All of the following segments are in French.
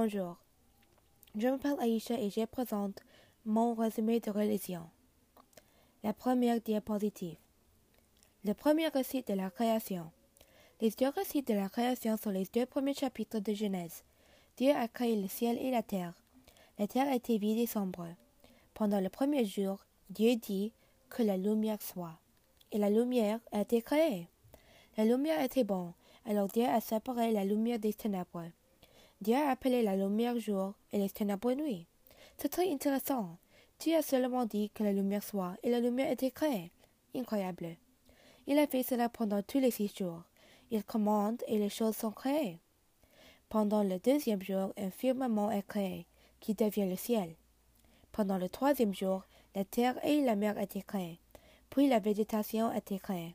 Bonjour, je m'appelle Aïcha et je présente mon résumé de religion. La première diapositive. Le premier récit de la création. Les deux récits de la création sont les deux premiers chapitres de Genèse. Dieu a créé le ciel et la terre. La terre était vide et sombre. Pendant le premier jour, Dieu dit que la lumière soit. Et la lumière a été créée. La lumière était bonne, alors Dieu a séparé la lumière des ténèbres. Dieu a appelé la lumière jour et les nuit. C'est très intéressant. Dieu a seulement dit que la lumière soit et la lumière était créée. Incroyable. Il a fait cela pendant tous les six jours. Il commande et les choses sont créées. Pendant le deuxième jour, un firmament est créé, qui devient le ciel. Pendant le troisième jour, la terre et la mer étaient créées. Puis la végétation été créée.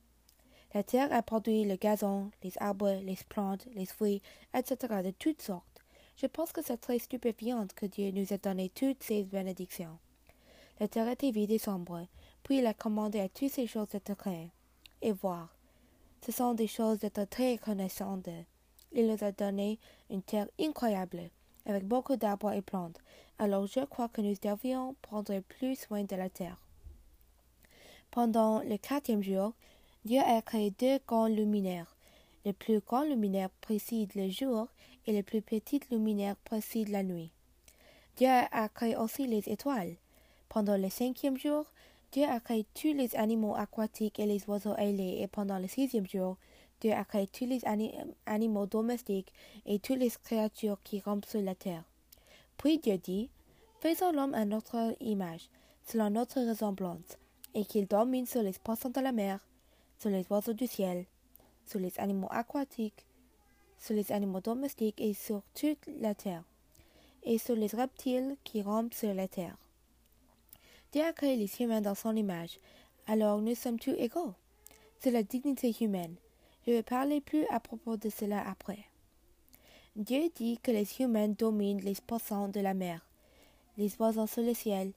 La terre a produit le gazon, les arbres, les plantes, les fruits, etc. de toutes sortes. Je pense que c'est très stupéfiant que Dieu nous ait donné toutes ces bénédictions. La terre était vide et sombre, puis il a commandé à toutes ces choses d'être créées et voir. Ce sont des choses d'être très reconnaissantes. Il nous a donné une terre incroyable, avec beaucoup d'arbres et plantes, alors je crois que nous devions prendre plus soin de la terre. Pendant le quatrième jour, Dieu a créé deux grands luminaires. Le plus grand luminaire précède le jour et le plus petit luminaire précède la nuit. Dieu a créé aussi les étoiles. Pendant le cinquième jour, Dieu a créé tous les animaux aquatiques et les oiseaux ailés, et pendant le sixième jour, Dieu a créé tous les animaux domestiques et toutes les créatures qui rampent sur la terre. Puis Dieu dit, Faisons l'homme à notre image, selon notre ressemblance, et qu'il domine sur les poissons de la mer, sur les oiseaux du ciel, sur les animaux aquatiques, sur les animaux domestiques et sur toute la terre, et sur les reptiles qui rampent sur la terre. Dieu a créé les humains dans son image, alors nous sommes tous égaux. C'est la dignité humaine. Je vais parler plus à propos de cela après. Dieu dit que les humains dominent les poissons de la mer, les oiseaux sur le ciel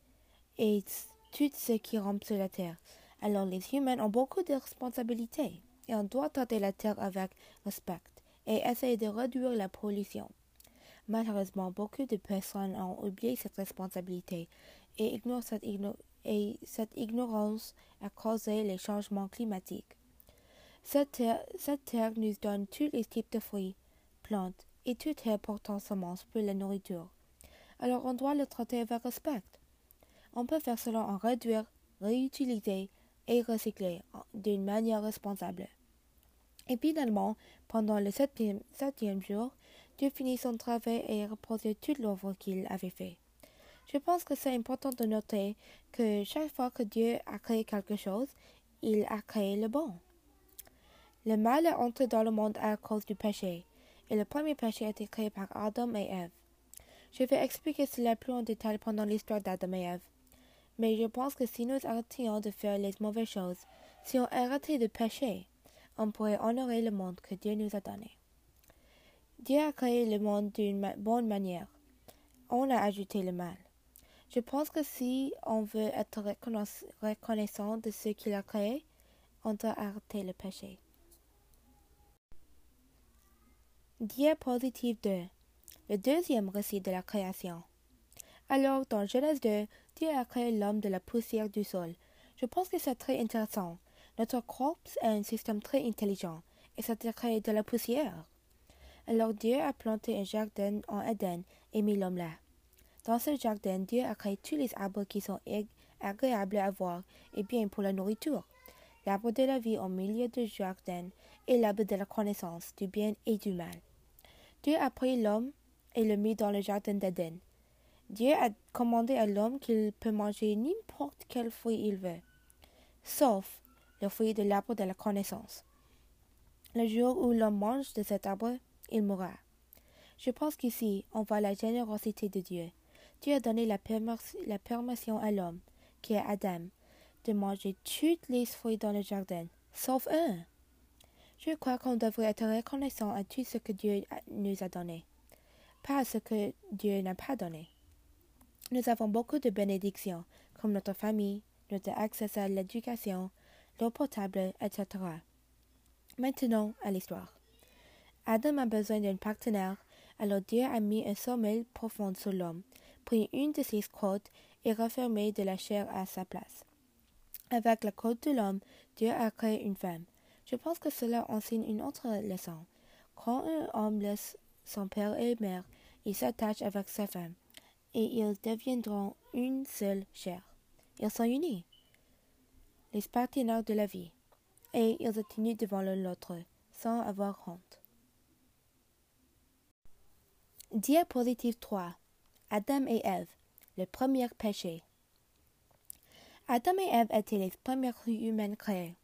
et tout ce qui rampe sur la terre. Alors les humains ont beaucoup de responsabilités et on doit traiter la terre avec respect et essayer de réduire la pollution. Malheureusement, beaucoup de personnes ont oublié cette responsabilité et, et cette ignorance a causé les changements climatiques. Cette terre, nous donne tous les types de fruits, plantes et toute terre portant semences pour la nourriture. Alors on doit le traiter avec respect. On peut faire cela en réduire, réutiliser et recycler d'une manière responsable. Et finalement, pendant le septième, septième jour, Dieu finit son travail et reposait toute l'œuvre qu'il avait fait. Je pense que c'est important de noter que chaque fois que Dieu a créé quelque chose, il a créé le bon. Le mal est entré dans le monde à cause du péché, et le premier péché a été créé par Adam et Ève. Je vais expliquer cela plus en détail pendant l'histoire d'Adam et Ève. Mais je pense que si nous arrêtions de faire les mauvaises choses, si on arrêtait de pécher, on pourrait honorer le monde que Dieu nous a donné. Dieu a créé le monde d'une bonne manière. On a ajouté le mal. Je pense que si on veut être reconnaissant de ce qu'il a créé, on doit arrêter le péché. Diapositive 2. Le deuxième récit de la création. Alors, dans Genèse 2, Dieu a créé l'homme de la poussière du sol. Je pense que c'est très intéressant. Notre corps est un système très intelligent, et ça a créé de la poussière. Alors Dieu a planté un jardin en Éden et mis l'homme là. Dans ce jardin, Dieu a créé tous les arbres qui sont agréables à voir et bien pour la nourriture. L'arbre de la vie au milieu du jardin et l'arbre de la connaissance du bien et du mal. Dieu a pris l'homme et le mit dans le jardin d'Éden. Dieu a commandé à l'homme qu'il peut manger n'importe quel fruit il veut, sauf le fruit de l'arbre de la connaissance. Le jour où l'homme mange de cet arbre, il mourra. Je pense qu'ici, on voit la générosité de Dieu. Dieu a donné la, permission à l'homme, qui est Adam, de manger toutes les fruits dans le jardin, sauf un. Je crois qu'on devrait être reconnaissant à tout ce que Dieu nous a donné, pas à ce que Dieu n'a pas donné. Nous avons beaucoup de bénédictions, comme notre famille, notre accès à l'éducation, l'eau potable, etc. Maintenant, à l'histoire. Adam a besoin d'un partenaire, Alors Dieu a mis un sommeil profond sur l'homme, pris une de ses côtes et refermé de la chair à sa place. Avec la côte de l'homme, Dieu a créé une femme. Je pense que cela enseigne une autre leçon. Quand un homme laisse son père et mère, il s'attache avec sa femme, et ils deviendront une seule chair. Ils sont unis, les partenaires de la vie, et ils atténuent devant l'autre, sans avoir honte. Diapositive 3. Adam et Ève, le premier péché. Adam et Ève étaient les premiers humains créés.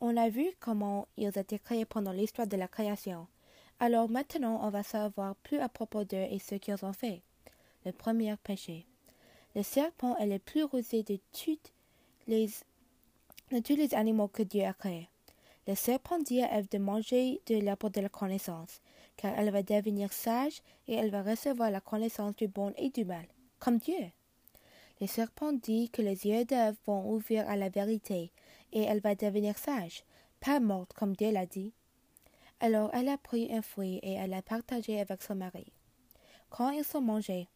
On a vu comment ils étaient créés pendant l'histoire de la création. Alors maintenant, on va savoir plus à propos d'eux et ce qu'ils ont fait. Le premier péché. Le serpent est le plus rusé de, toutes les, de tous les animaux que Dieu a créés. Le serpent dit à Ève de manger de l'arbre de la connaissance, car elle va devenir sage et elle va recevoir la connaissance du bon et du mal, comme Dieu. Le serpent dit que les yeux d'Ève vont ouvrir à la vérité, et elle va devenir sage, pas morte comme Dieu l'a dit. Alors elle a pris un fruit et elle l'a partagé avec son mari. Quand ils sont mangés,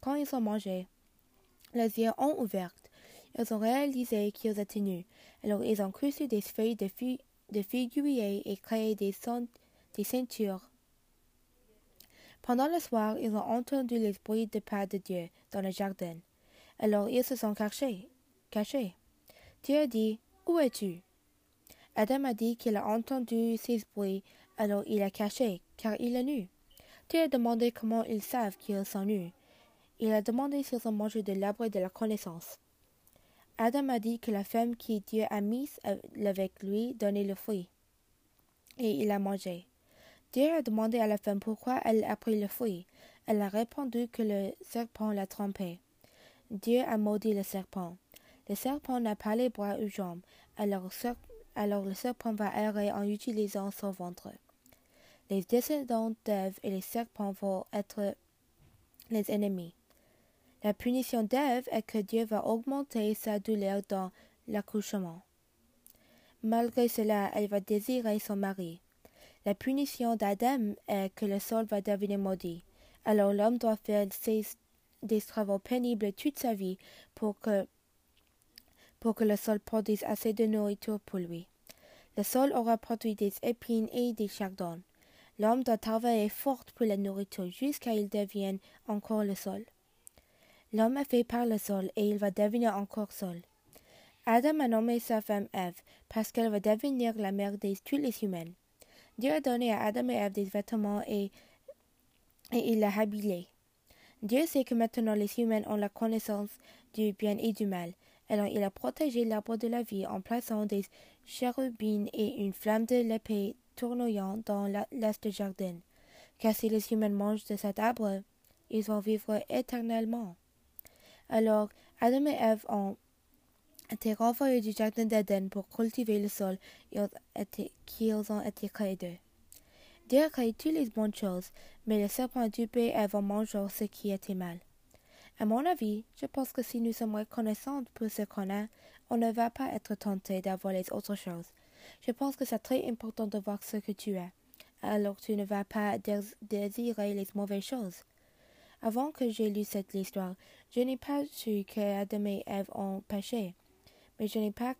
quand ils ont mangé, les yeux ont ouvert. Ils ont réalisé qu'ils étaient nus. Alors ils ont cousu des feuilles de, de figuier et créé des, des ceintures. Pendant le soir, ils ont entendu les bruits de pas de Dieu dans le jardin. Alors ils se sont cachés. cachés. Dieu a dit, Où es-tu? Adam a dit qu'il a entendu ces bruits, alors il a caché, car il est nu. Dieu a demandé comment ils savent qu'ils sont nus. Il a demandé s'ils ont mangé de l'arbre de la connaissance. Adam a dit que la femme qui Dieu a mise avec lui donnait le fruit. Et il a mangé. Dieu a demandé à la femme pourquoi elle a pris le fruit. Elle a répondu que le serpent l'a trompée. Dieu a maudit le serpent. Le serpent n'a pas les bras ou jambes, alors, le serpent va errer en utilisant son ventre. Les descendants d'Ève et les serpents vont être les ennemis. La punition d'Ève est que Dieu va augmenter sa douleur dans l'accouchement. Malgré cela, elle va désirer son mari. La punition d'Adam est que le sol va devenir maudit. Alors l'homme doit faire des travaux pénibles toute sa vie pour que, pour que le sol produise assez de nourriture pour lui. Le sol aura produit des épines et des chardons. L'homme doit travailler fort pour la nourriture jusqu'à il devienne encore le sol. L'homme est fait par le sol et il va devenir encore sol. Adam a nommé sa femme Ève parce qu'elle va devenir la mère de tous les humains. Dieu a donné à Adam et Ève des vêtements et, et il l'a habillé. Dieu sait que maintenant les humains ont la connaissance du bien et du mal. Alors il a protégé l'arbre de la vie en plaçant des chérubines et une flamme de l'épée tournoyant dans l'est du jardin. Car si les humains mangent de cet arbre, ils vont vivre éternellement. Alors Adam et Ève ont été renvoyés du jardin d'Éden pour cultiver le sol qu'ils ont été créés d'eux. Dieu a créé toutes les bonnes choses, mais le serpent a dupé Ève en mangeant ce qui était mal. À mon avis, je pense que si nous sommes reconnaissants pour ce qu'on a, on ne va pas être tenté d'avoir les autres choses. Je pense que c'est très important de voir ce que tu as. Alors tu ne vas pas désirer les mauvaises choses. Avant que j'ai lu cette histoire, je n'ai pas su que Adam et Ève ont péché. Mais je n'ai pas,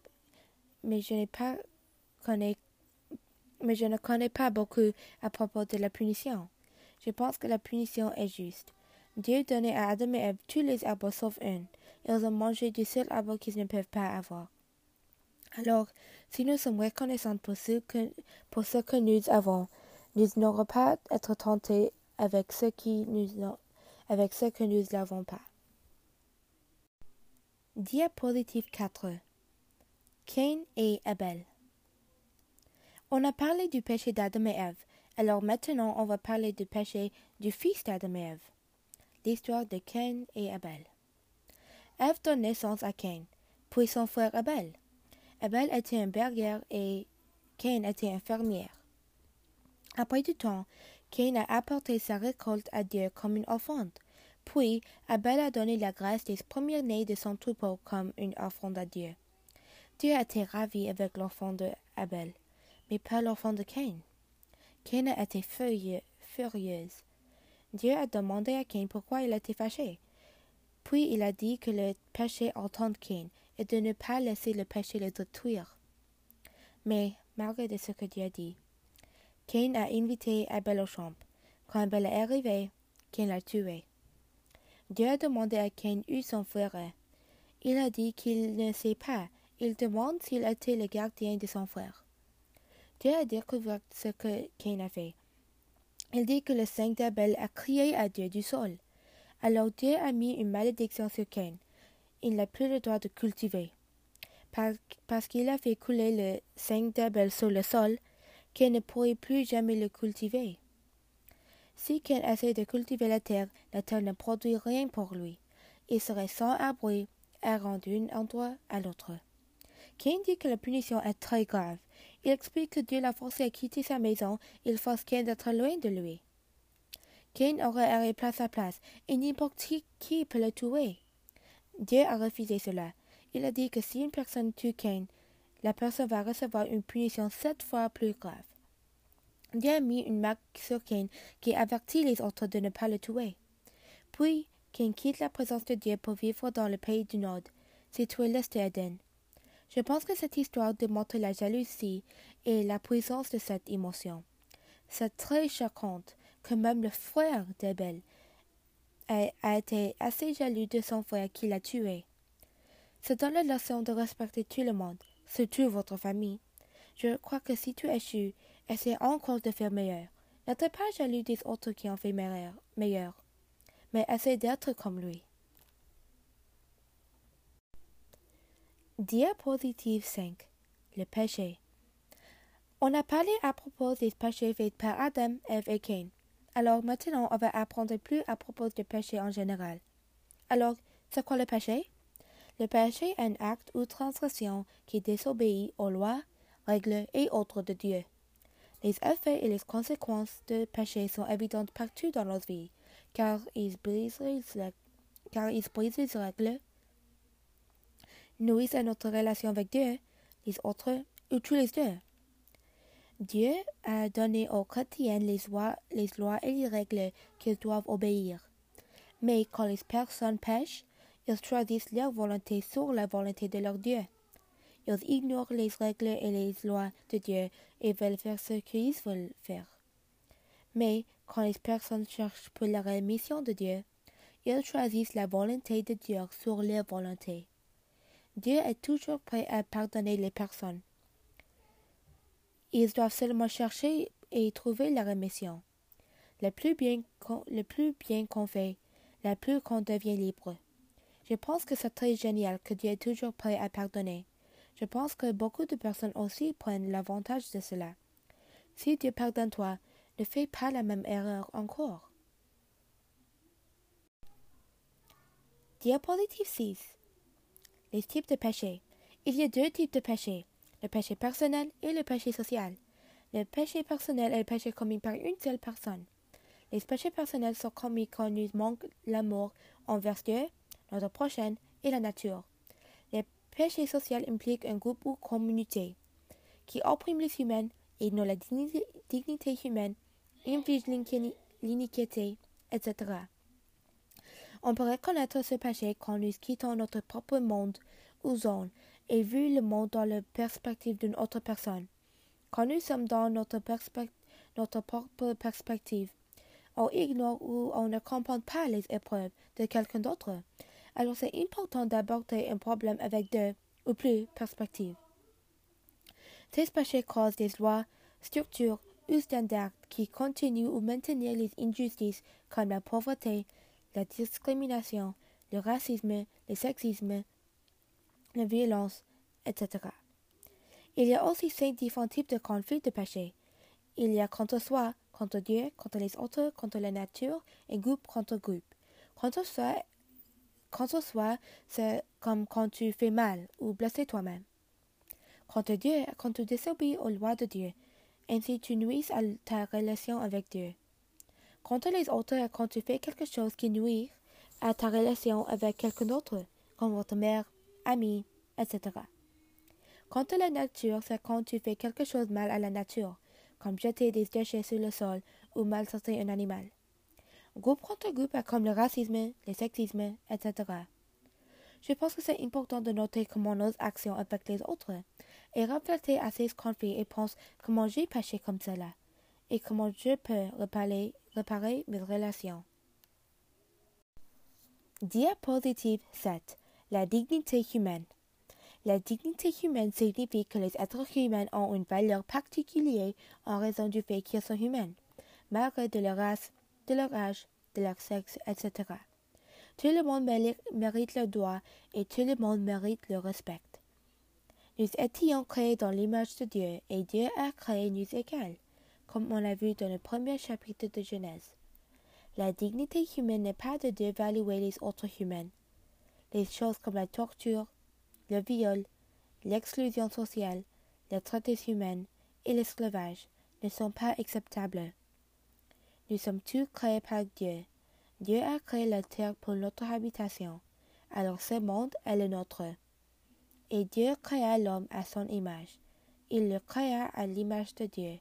mais je n'ai pas mais je ne connais pas beaucoup à propos de la punition. Je pense que la punition est juste. Dieu donnait à Adam et Ève tous les arbres sauf un. Ils ont mangé du seul arbre qu'ils ne peuvent pas avoir. Alors, si nous sommes reconnaissants pour ce que, pour ce que nous avons, nous n'aurons pas à être tentés avec ce, qui nous, avec ce que nous n'avons pas. Diapositive 4 Cain et Abel on a parlé du péché d'Adam et Ève, alors maintenant on va parler du péché du fils d'Adam et Ève. L'histoire de Cain et Abel. Ève donne naissance à Cain, puis son frère Abel. Abel était un berger et Cain était un fermier. Après du temps, Cain a apporté sa récolte à Dieu comme une offrande. Puis, Abel a donné la grâce des premiers-nés de son troupeau comme une offrande à Dieu. Dieu a été ravi avec l'enfant de Abel mais pas l'enfant de Cain. Cain a été furieuse. Dieu a demandé à Cain pourquoi il était fâché. Puis il a dit que le péché entend Cain et de ne pas laisser le péché le détruire. Mais, malgré ce que Dieu a dit, Cain a invité Abel au champ. Quand Abel est arrivé, Cain l'a tué. Dieu a demandé à Cain où son frère. Il a dit qu'il ne sait pas. Il demande s'il était le gardien de son frère. Dieu a découvert ce que Cain a fait. Il dit que le sang d'Abel a crié à Dieu du sol. Alors Dieu a mis une malédiction sur Cain. Il n'a plus le droit de cultiver. Parce qu'il a fait couler le sang d'Abel sur le sol, Ne pourrait plus jamais le cultiver. Si Cain essaie de cultiver la terre, la terre ne produit rien pour lui. Il serait sans abri, errant d'un endroit à l'autre. Cain dit que la punition est très grave? Il explique que Dieu l'a forcé à quitter sa maison, il force Cain d'être loin de lui. Cain aurait place à place, et n'importe qui peut le tuer? Dieu a refusé cela. Il a dit que si une personne tue Cain, la personne va recevoir une punition sept fois plus grave. Dieu a mis une marque sur Cain qui avertit les autres de ne pas le tuer. Puis, Cain quitte la présence de Dieu pour vivre dans le pays du Nord, situé l'est d'Éden. Je pense que cette histoire démontre la jalousie et la puissance de cette émotion. C'est très choquant que même le frère d'Abel a, été assez jaloux de son frère qui l'a tué. C'est dans la leçon de respecter tout le monde, surtout votre famille. Je crois que si tu échoues, essaie encore de faire meilleur. N'êtes pas jaloux des autres qui ont fait meilleur, meilleur mais essaie d'être comme lui. Diapositive 5 Le péché. On a parlé à propos des péchés faits par Adam, Eve et Cain. Alors maintenant, on va apprendre plus à propos du péché en général. Alors, c'est quoi le péché? Le péché est un acte ou transgression qui désobéit aux lois, règles et autres de Dieu. Les effets et les conséquences du péché sont évidentes partout dans notre vie, car ils brisent les, car ils brisent les règles, notre relation avec Dieu, les autres ou tous les deux. Dieu a donné aux chrétiens les lois, les lois et les règles qu'ils doivent obéir. Mais quand les personnes pêchent, ils choisissent leur volonté sur la volonté de leur Dieu. Ils ignorent les règles et les lois de Dieu et veulent faire ce qu'ils veulent faire. Mais quand les personnes cherchent pour la rémission de Dieu, ils choisissent la volonté de Dieu sur leur volonté. Dieu est toujours prêt à pardonner les personnes. Ils doivent seulement chercher et trouver la rémission. Le plus bien qu'on fait, le plus qu'on devient libre. Je pense que c'est très génial que Dieu est toujours prêt à pardonner. Je pense que beaucoup de personnes aussi prennent l'avantage de cela. Si Dieu pardonne toi, ne fais pas la même erreur encore. Diapositive 6 Les types de péché. Il y a deux types de péché le péché personnel et le péché social. Le péché personnel est le péché commis par une seule personne. Les péchés personnels sont commis quand nous manquons l'amour envers Dieu, notre prochain et la nature. Les péchés sociaux impliquent un groupe ou communauté qui opprime les humains et non la dignité humaine, inflige l'iniquité, etc. On peut reconnaître ce péché quand nous quittons notre propre monde ou zone et vu le monde dans la perspective d'une autre personne. Quand nous sommes dans notre, notre propre perspective, on ignore ou on ne comprend pas les épreuves de quelqu'un d'autre. Alors c'est important d'aborder un problème avec deux ou plus perspectives. Ces péchés causent des lois, structures ou standards qui continuent ou maintenir les injustices comme la pauvreté, la discrimination, le racisme, le sexisme, la violence, etc. Il y a aussi cinq différents types de conflits de péché. Il y a contre soi, contre Dieu, contre les autres, contre la nature et groupe contre groupe. Contre soi, contre soi, c'est comme quand tu fais mal ou blesses toi-même. Contre Dieu, quand tu désobéis aux lois de Dieu, ainsi tu nuis à ta relation avec Dieu. Contre les autres, quand tu fais quelque chose qui nuit à ta relation avec quelqu'un d'autre, comme votre mère, ami, etc. Contre la nature, c'est quand tu fais quelque chose mal à la nature, comme jeter des déchets sur le sol ou maltraiter un animal. Groupe contre groupe comme le racisme, le sexisme, etc. Je pense que c'est important de noter comment nos actions affectent les autres et refléter à ces conflits et pense comment j'ai péché comme cela et comment je peux réparer, réparer mes relations. Diapositive 7. La dignité humaine. La dignité humaine signifie que les êtres humains ont une valeur particulière en raison du fait qu'ils sont humains, malgré de leur race, de leur âge, de leur sexe, etc. Tout le monde mérite le droit et tout le monde mérite le respect. Nous étions créés dans l'image de Dieu et Dieu a créé nous égales, comme on l'a vu dans le premier chapitre de Genèse. La dignité humaine n'est pas de dévaluer les autres humains. Les choses comme la torture, le viol, l'exclusion sociale, la traite humaine et l'esclavage ne sont pas acceptables. Nous sommes tous créés par Dieu. Dieu a créé la terre pour notre habitation, alors ce monde est le nôtre. Et Dieu créa l'homme à son image. Il le créa à l'image de Dieu.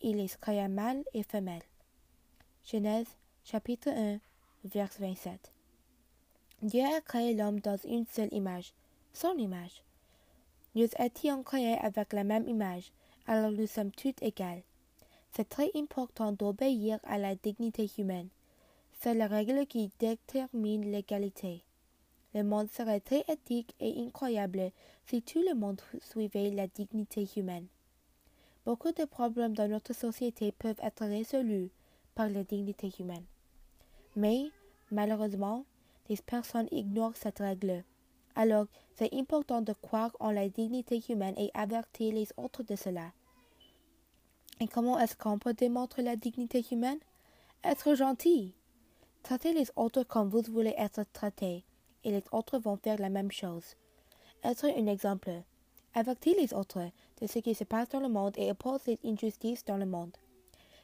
Il les créa mâle et femelle. Genèse chapitre 1, verset 27. Dieu a créé l'homme dans une seule image, son image. Nous étions créés avec la même image, alors nous sommes tous égales. C'est très important d'obéir à la dignité humaine. C'est la règle qui détermine l'égalité. Le monde serait très éthique et incroyable si tout le monde suivait la dignité humaine. Beaucoup de problèmes dans notre société peuvent être résolus par la dignité humaine. Mais, malheureusement, les personnes ignorent cette règle. Alors, c'est important de croire en la dignité humaine et avertir les autres de cela. Et comment est-ce qu'on peut démontrer la dignité humaine? Être gentil. Traitez les autres comme vous voulez être traités, et les autres vont faire la même chose. Être un exemple. Avertir les autres de ce qui se passe dans le monde et oppose les injustices dans le monde.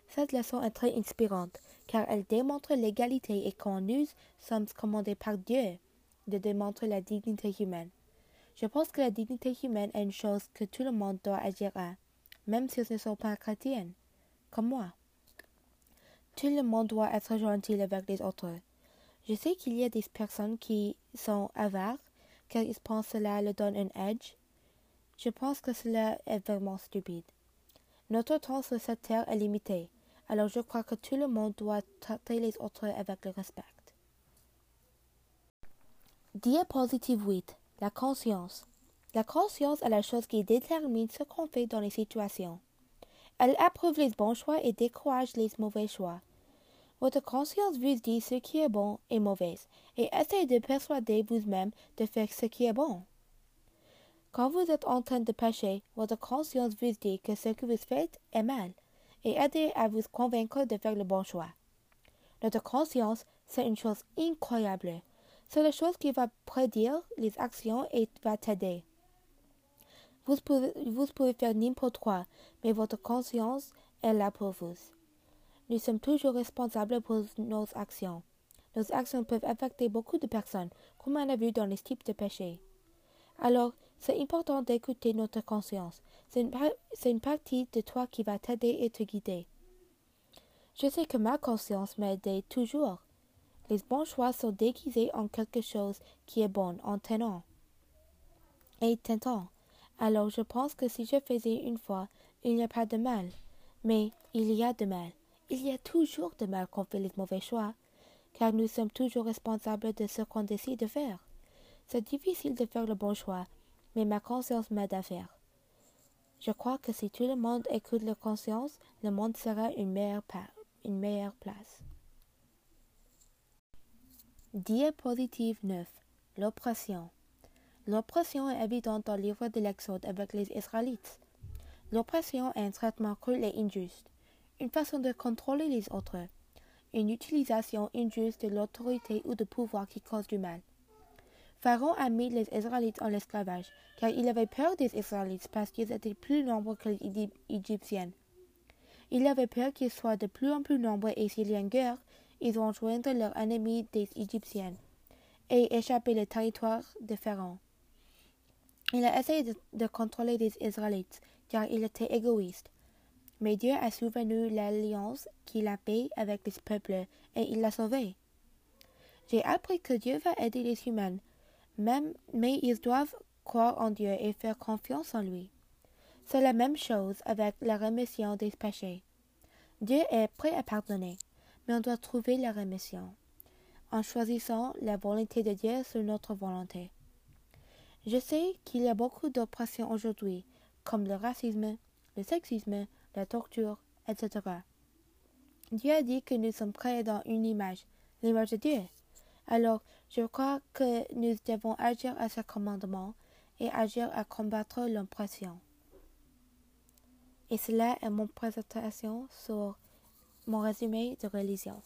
Cette leçon est très inspirante, car elle démontre l'égalité et qu'on nous sommes commandés par Dieu de démontrer la dignité humaine. Je pense que la dignité humaine est une chose que tout le monde doit agir à même s'ils ne sont pas chrétiens, comme moi. Tout le monde doit être gentil avec les autres. Je sais qu'il y a des personnes qui sont avares, car ils pensent que cela leur donne un edge. Je pense que cela est vraiment stupide. Notre temps sur cette terre est limité, alors je crois que tout le monde doit traiter les autres avec respect. Diapositive 8. La conscience. La conscience est la chose qui détermine ce qu'on fait dans les situations. Elle approuve les bons choix et décourage les mauvais choix. Votre conscience vous dit ce qui est bon et mauvais, et essaye de persuader vous-même de faire ce qui est bon. Quand vous êtes en train de pécher, votre conscience vous dit que ce que vous faites est mal, et aidez à vous convaincre de faire le bon choix. Notre conscience, c'est une chose incroyable. C'est la chose qui va prédire les actions et va t'aider. Vous pouvez, faire n'importe quoi, mais votre conscience est là pour vous. Nous sommes toujours responsables pour nos actions. Nos actions peuvent affecter beaucoup de personnes, comme on a vu dans les types de péchés. Alors, c'est important d'écouter notre conscience. C'est une, partie de toi qui va t'aider et te guider. Je sais que ma conscience m'aide toujours. Les bons choix sont déguisés en quelque chose qui est bon en tenant et tentant. Alors je pense que si je faisais une fois, il n'y a pas de mal. Mais il y a de mal. Il y a toujours de mal quand on fait les mauvais choix, car nous sommes toujours responsables de ce qu'on décide de faire. C'est difficile de faire le bon choix, mais ma conscience m'aide à faire. Je crois que si tout le monde écoute la conscience, le monde sera une meilleure, place. Diapositive 9. L'oppression. L'oppression est évidente dans le livre de l'Exode avec les Israélites. L'oppression est un traitement cruel et injuste, une façon de contrôler les autres, une utilisation injuste de l'autorité ou de pouvoir qui cause du mal. Pharaon a mis les Israélites en esclavage, car il avait peur des Israélites parce qu'ils étaient plus nombreux que les Égyptiens. Il avait peur qu'ils soient de plus en plus nombreux et s'il y a une guerre, ils vont joindre leur ennemi des Égyptiens et échapper le territoire de Pharaon. Il a essayé de, contrôler les Israélites, car il était égoïste. Mais Dieu a souvenu l'alliance qu'il a paix avec les peuples et il l'a sauvé. J'ai appris que Dieu va aider les humains, même, mais ils doivent croire en Dieu et faire confiance en lui. C'est la même chose avec la rémission des péchés. Dieu est prêt à pardonner, mais on doit trouver la rémission en choisissant la volonté de Dieu sur notre volonté. Je sais qu'il y a beaucoup d'oppressions aujourd'hui, comme le racisme, le sexisme, la torture, etc. Dieu a dit que nous sommes créés dans une image, l'image de Dieu. Alors, je crois que nous devons agir à ce commandement et agir à combattre l'oppression. Et cela est mon présentation sur mon résumé de religion.